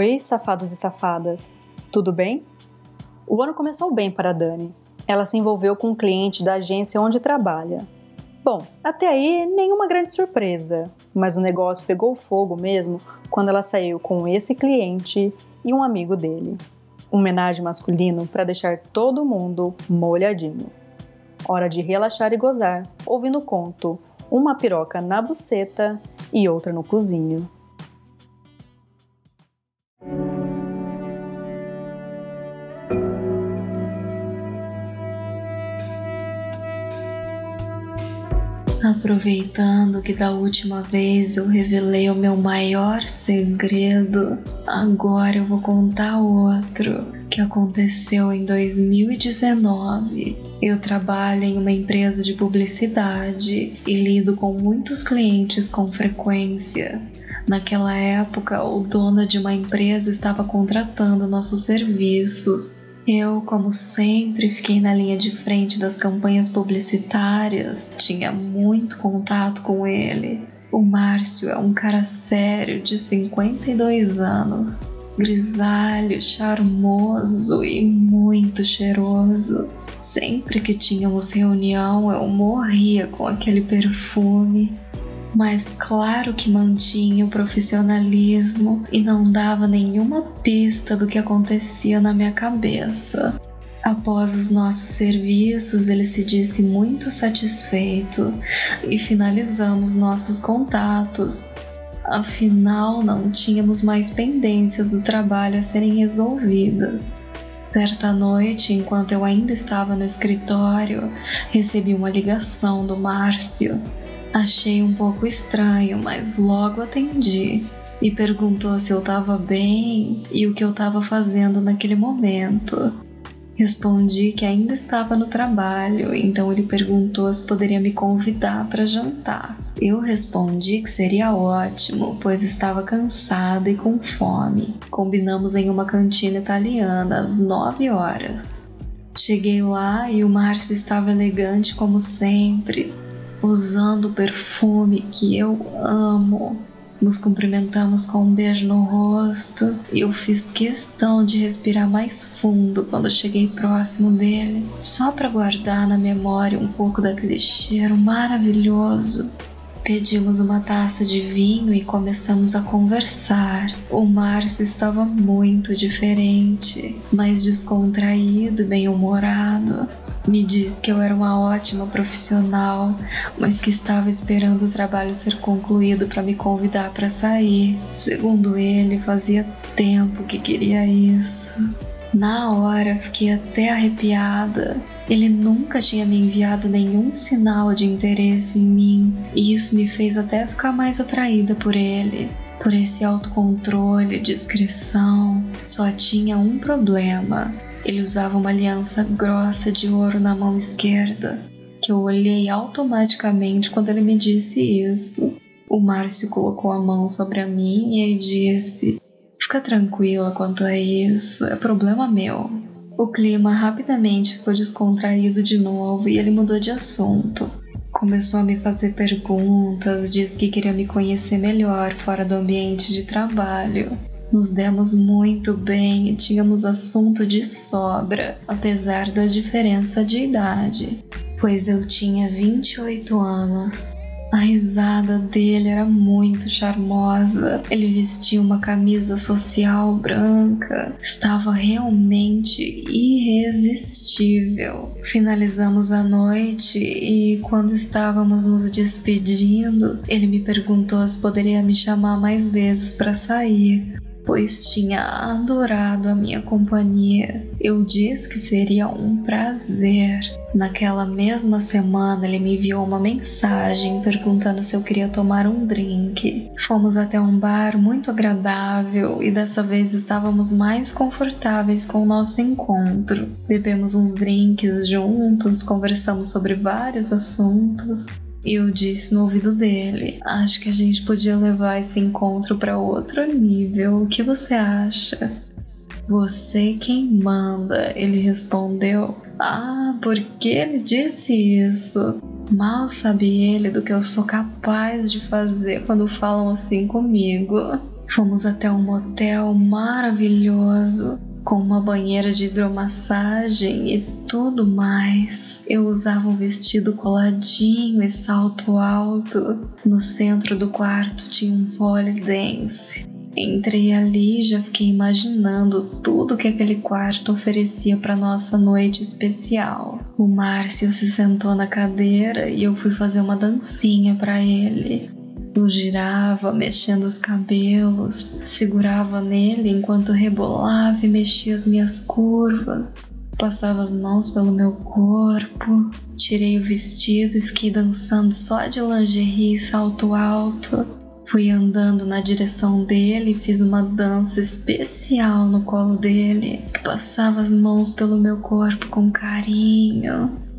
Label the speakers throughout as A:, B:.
A: Oi, safados e safadas. Tudo bem? O ano começou bem para a Dani. Ela se envolveu com um cliente da agência onde trabalha. Bom, até aí nenhuma grande surpresa, mas o negócio pegou fogo mesmo quando ela saiu com esse cliente e um amigo dele. Um homenagem masculino para deixar todo mundo molhadinho. Hora de relaxar e gozar, ouvindo o conto Uma piroca na buceta e outra no cozinho.
B: Aproveitando que da última vez eu revelei o meu maior segredo, agora eu vou contar outro que aconteceu em 2019. Eu trabalho em uma empresa de publicidade e lido com muitos clientes com frequência. Naquela época, o dono de uma empresa estava contratando nossos serviços eu, como sempre, fiquei na linha de frente das campanhas publicitárias, tinha muito contato com ele. O Márcio é um cara sério de 52 anos, grisalho, charmoso e muito cheiroso. Sempre que tínhamos reunião, eu morria com aquele perfume mas claro que mantinha o profissionalismo e não dava nenhuma pista do que acontecia na minha cabeça. Após os nossos serviços, ele se disse muito satisfeito e finalizamos nossos contatos. Afinal, não tínhamos mais pendências do trabalho a serem resolvidas. Certa noite, enquanto eu ainda estava no escritório, recebi uma ligação do Márcio. Achei um pouco estranho, mas logo atendi e perguntou se eu estava bem e o que eu estava fazendo naquele momento. Respondi que ainda estava no trabalho, então ele perguntou se poderia me convidar para jantar. Eu respondi que seria ótimo, pois estava cansada e com fome. Combinamos em uma cantina italiana às 9 horas. Cheguei lá e o Márcio estava elegante como sempre, usando o perfume que eu amo. Nos cumprimentamos com um beijo no rosto eu fiz questão de respirar mais fundo quando cheguei próximo dele, só para guardar na memória um pouco daquele cheiro maravilhoso. Pedimos uma taça de vinho e começamos a conversar. O Márcio estava muito diferente, mais descontraído, bem-humorado. Me disse que eu era uma ótima profissional, mas que estava esperando o trabalho ser concluído para me convidar para sair. Segundo ele, fazia tempo que queria isso. Na hora fiquei até arrepiada. Ele nunca tinha me enviado nenhum sinal de interesse em mim, e isso me fez até ficar mais atraída por ele. Por esse autocontrole, discrição. Só tinha um problema. Ele usava uma aliança grossa de ouro na mão esquerda, que eu olhei automaticamente quando ele me disse isso. O Márcio colocou a mão sobre a minha e disse: Fica tranquila quanto a isso, é problema meu. O clima rapidamente ficou descontraído de novo e ele mudou de assunto. Começou a me fazer perguntas, disse que queria me conhecer melhor fora do ambiente de trabalho. Nos demos muito bem e tínhamos assunto de sobra, apesar da diferença de idade, pois eu tinha 28 anos. A risada dele era muito charmosa. Ele vestia uma camisa social branca. Estava realmente irresistível. Finalizamos a noite e, quando estávamos nos despedindo, ele me perguntou se poderia me chamar mais vezes para sair pois tinha adorado a minha companhia. Eu disse que seria um prazer. Naquela mesma semana, ele me enviou uma mensagem perguntando se eu queria tomar um drink. Fomos até um bar muito agradável e dessa vez estávamos mais confortáveis com o nosso encontro. Bebemos uns drinks juntos, conversamos sobre vários assuntos. Eu disse no ouvido dele: Acho que a gente podia levar esse encontro para outro nível. O que você acha? Você quem manda, ele respondeu. Ah, por que ele disse isso? Mal sabe ele do que eu sou capaz de fazer quando falam assim comigo. Fomos até um motel maravilhoso com uma banheira de hidromassagem e tudo mais. Eu usava um vestido coladinho e salto alto. No centro do quarto tinha um polidense. Entrei ali e já fiquei imaginando tudo que aquele quarto oferecia para nossa noite especial. O Márcio se sentou na cadeira e eu fui fazer uma dancinha para ele. Eu girava, mexendo os cabelos, segurava nele enquanto rebolava e mexia as minhas curvas. Passava as mãos pelo meu corpo, tirei o vestido e fiquei dançando só de lingerie salto alto. Fui andando na direção dele e fiz uma dança especial no colo dele, que passava as mãos pelo meu corpo com carinho.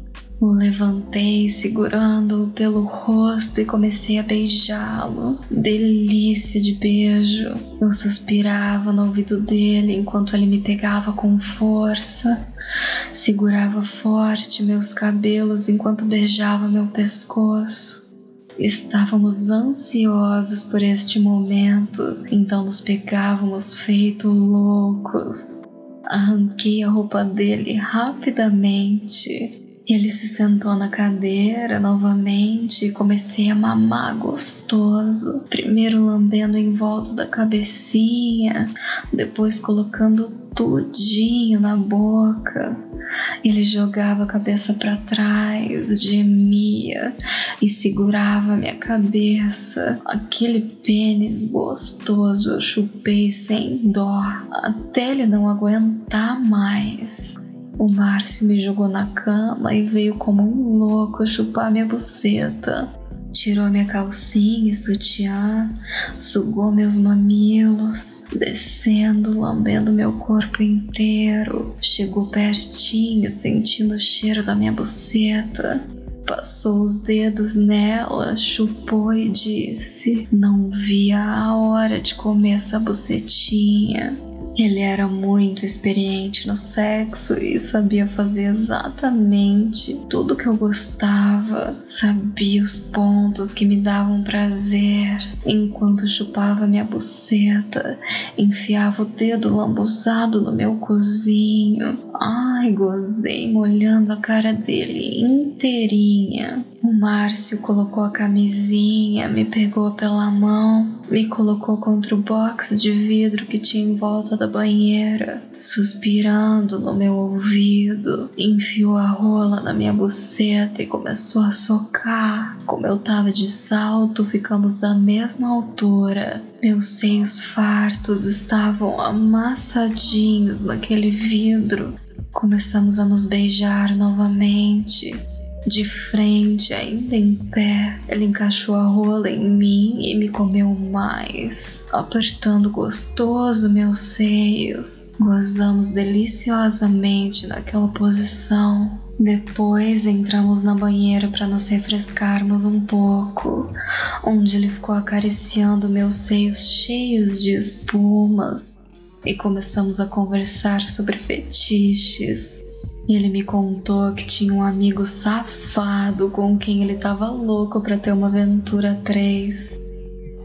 B: O levantei segurando-o pelo rosto e comecei a beijá-lo. Delícia de beijo. Eu suspirava no ouvido dele enquanto ele me pegava com força. Segurava forte meus cabelos enquanto beijava meu pescoço. Estávamos ansiosos por este momento, então nos pegávamos feito loucos. Arranquei a roupa dele rapidamente ele se sentou na cadeira novamente e comecei a mamar gostoso. Primeiro lambendo em volta da cabecinha, depois colocando tudinho na boca. Ele jogava a cabeça para trás, gemia e segurava minha cabeça. Aquele pênis gostoso eu chupei sem dó, até ele não aguentar mais. O Márcio me jogou na cama e veio como um louco chupar minha buceta. Tirou minha calcinha e sutiã, sugou meus mamilos, descendo, lambendo meu corpo inteiro. Chegou pertinho, sentindo o cheiro da minha buceta. Passou os dedos nela, chupou e disse: Não via a hora de comer essa bucetinha. Ele era muito experiente no sexo e sabia fazer exatamente tudo que eu gostava, sabia os pontos que me davam prazer. Enquanto chupava minha buceta, enfiava o dedo lambuzado no meu cozinho. Ai, gozei molhando a cara dele inteirinha. O Márcio colocou a camisinha, me pegou pela mão, me colocou contra o box de vidro que tinha em volta da banheira, suspirando no meu ouvido, enfiou a rola na minha buceta e começou a socar. Como eu tava de salto, ficamos da mesma altura. Meus seios fartos estavam amassadinhos naquele vidro. Começamos a nos beijar novamente. De frente, ainda em pé, ele encaixou a rola em mim e me comeu mais, apertando gostoso meus seios. Gozamos deliciosamente naquela posição. Depois entramos na banheira para nos refrescarmos um pouco, onde ele ficou acariciando meus seios cheios de espumas e começamos a conversar sobre fetiches. E ele me contou que tinha um amigo safado com quem ele tava louco para ter uma aventura 3.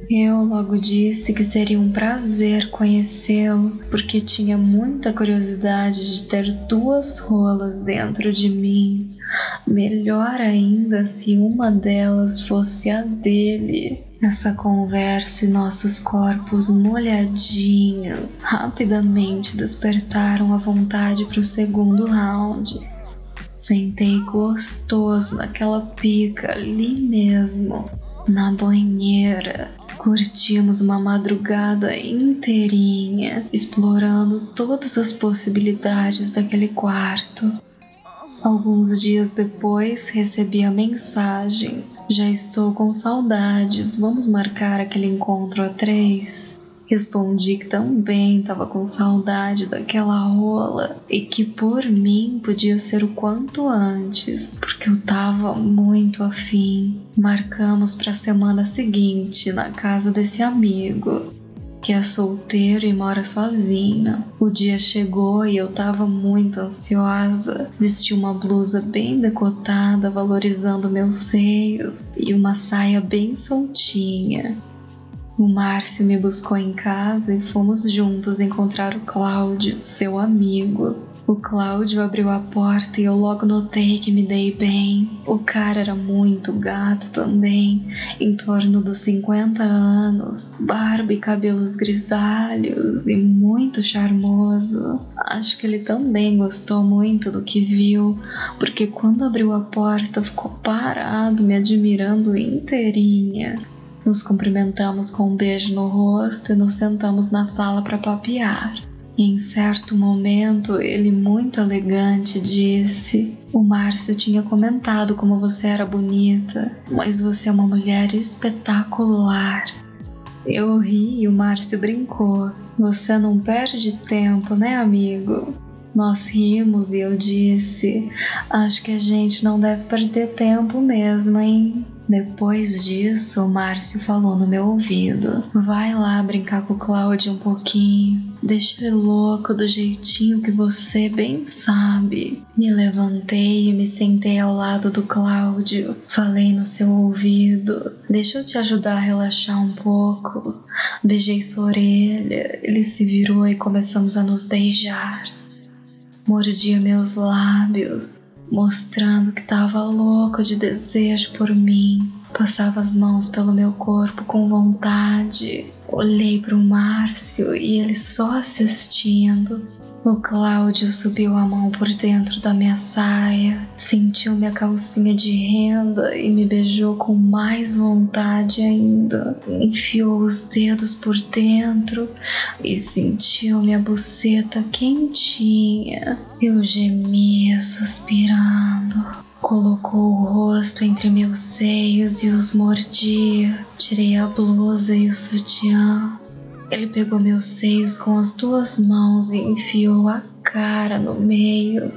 B: Eu logo disse que seria um prazer conhecê-lo, porque tinha muita curiosidade de ter duas rolas dentro de mim. Melhor ainda se uma delas fosse a dele. Essa conversa e nossos corpos molhadinhos rapidamente despertaram a vontade para o segundo round. Sentei gostoso naquela pica ali mesmo, na banheira. Curtimos uma madrugada inteirinha, explorando todas as possibilidades daquele quarto. Alguns dias depois recebi a mensagem já estou com saudades, vamos marcar aquele encontro a três? Respondi que também estava com saudade daquela rola e que por mim podia ser o quanto antes, porque eu tava muito afim. Marcamos para a semana seguinte na casa desse amigo que é solteiro e mora sozinho. O dia chegou e eu tava muito ansiosa. Vesti uma blusa bem decotada, valorizando meus seios, e uma saia bem soltinha. O Márcio me buscou em casa e fomos juntos encontrar o Cláudio, seu amigo. O Cláudio abriu a porta e eu logo notei que me dei bem. O cara era muito gato também, em torno dos 50 anos, barba e cabelos grisalhos e muito charmoso. Acho que ele também gostou muito do que viu, porque quando abriu a porta ficou parado me admirando inteirinha. Nos cumprimentamos com um beijo no rosto e nos sentamos na sala para papear. Em certo momento, ele, muito elegante, disse: O Márcio tinha comentado como você era bonita, mas você é uma mulher espetacular. Eu ri e o Márcio brincou: Você não perde tempo, né, amigo? Nós rimos e eu disse: Acho que a gente não deve perder tempo mesmo, hein? Depois disso, o Márcio falou no meu ouvido: Vai lá brincar com o Cláudio um pouquinho. Deixa ele louco do jeitinho que você bem sabe. Me levantei e me sentei ao lado do Cláudio. Falei no seu ouvido: Deixa eu te ajudar a relaxar um pouco. Beijei sua orelha. Ele se virou e começamos a nos beijar. Mordia meus lábios mostrando que estava louco de desejo por mim. Passava as mãos pelo meu corpo com vontade. Olhei para o Márcio e ele só assistindo. O Cláudio subiu a mão por dentro da minha saia, sentiu minha calcinha de renda e me beijou com mais vontade ainda. Enfiou os dedos por dentro e sentiu minha buceta quentinha. Eu gemia, suspirando. Colocou o rosto entre meus seios e os mordia. Tirei a blusa e o sutiã. Ele pegou meus seios com as duas mãos e enfiou a cara no meio,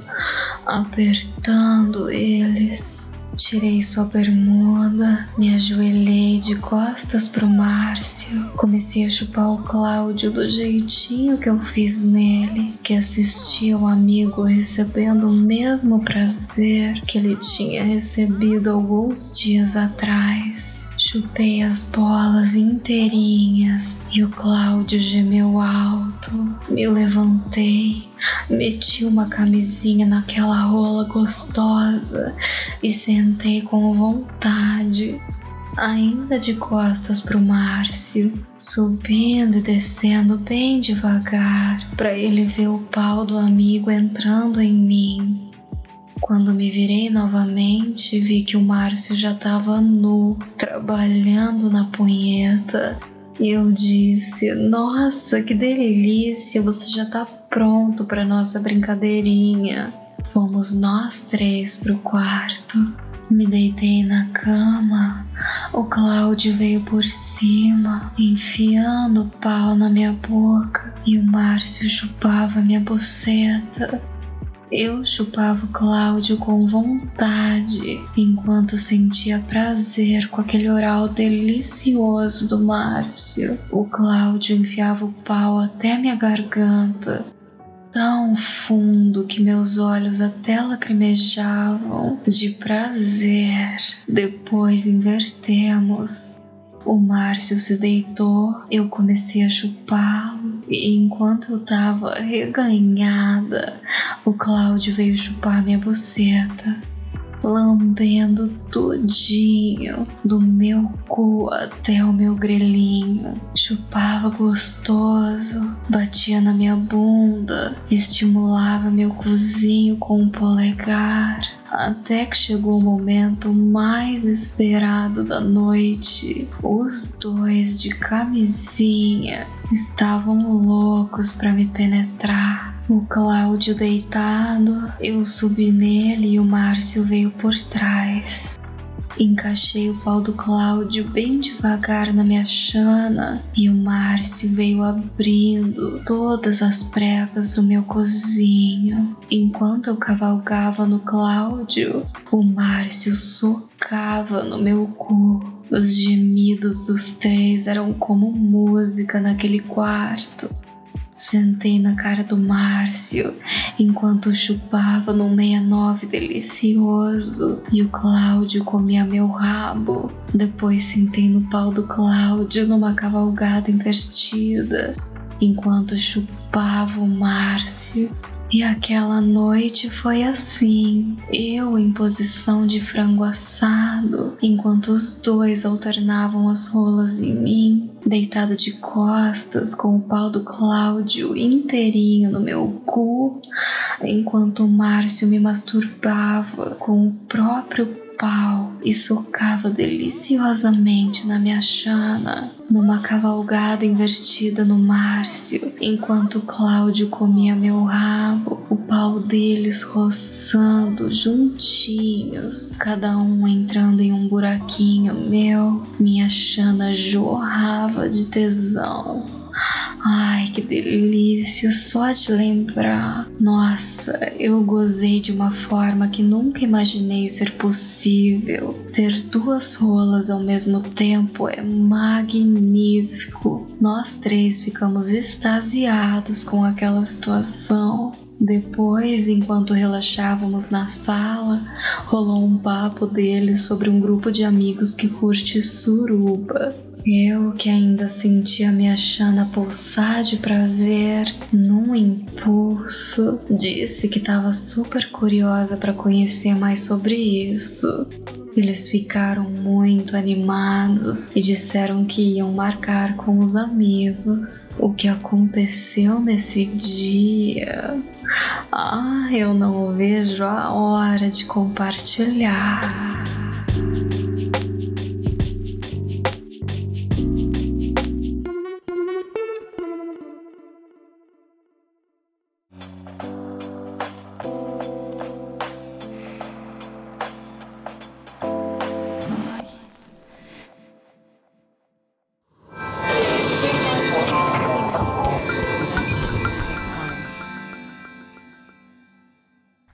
B: apertando eles. Tirei sua bermuda, me ajoelhei de costas pro Márcio. Comecei a chupar o Cláudio do jeitinho que eu fiz nele, que assistia o amigo recebendo o mesmo prazer que ele tinha recebido alguns dias atrás. Chupei as bolas inteirinhas e o Cláudio gemeu alto. Me levantei, meti uma camisinha naquela rola gostosa e sentei com vontade. Ainda de costas pro Márcio, subindo e descendo bem devagar, para ele ver o pau do amigo entrando em mim. Quando me virei novamente, vi que o Márcio já estava nu, trabalhando na punheta. E eu disse: Nossa, que delícia! Você já tá pronto para nossa brincadeirinha. Fomos nós três pro quarto. Me deitei na cama. O Cláudio veio por cima, enfiando o pau na minha boca, e o Márcio chupava minha buceta. Eu chupava o Cláudio com vontade, enquanto sentia prazer com aquele oral delicioso do Márcio. O Cláudio enfiava o pau até minha garganta, tão fundo que meus olhos até lacrimejavam de prazer. Depois invertemos. O Márcio se deitou, eu comecei a chupá-lo, enquanto eu tava reganhada, o Cláudio veio chupar minha buceta, lambendo tudinho, do meu cu até o meu grelhinho. Chupava gostoso, batia na minha bunda, estimulava meu cozinho com um polegar até que chegou o momento mais esperado da noite. Os dois de camisinha estavam loucos para me penetrar. O Cláudio deitado, eu subi nele e o Márcio veio por trás. Encaixei o pau do Cláudio bem devagar na minha chana e o Márcio veio abrindo todas as pregas do meu cozinho. Enquanto eu cavalgava no Cláudio, o Márcio socava no meu cu. Os gemidos dos três eram como música naquele quarto. Sentei na cara do Márcio enquanto chupava num 69 delicioso e o Cláudio comia meu rabo. Depois sentei no pau do Cláudio numa cavalgada invertida enquanto chupava o Márcio e aquela noite foi assim, eu em posição de frango assado, enquanto os dois alternavam as rolas em mim, deitado de costas com o pau do Cláudio inteirinho no meu cu, enquanto o Márcio me masturbava com o próprio pau e socava deliciosamente na minha chana, numa cavalgada invertida no Márcio, enquanto Cláudio comia meu rabo, o pau deles roçando juntinhos, cada um entrando em um buraquinho meu, minha chana jorrava de tesão. Ai, que delícia, só de lembrar. Nossa, eu gozei de uma forma que nunca imaginei ser possível. Ter duas rolas ao mesmo tempo é magnífico. Nós três ficamos extasiados com aquela situação. Depois, enquanto relaxávamos na sala, rolou um papo deles sobre um grupo de amigos que curte suruba. Eu que ainda sentia minha chana pulsar de prazer num impulso, disse que estava super curiosa para conhecer mais sobre isso. Eles ficaram muito animados e disseram que iam marcar com os amigos. O que aconteceu nesse dia? Ah, eu não vejo a hora de compartilhar.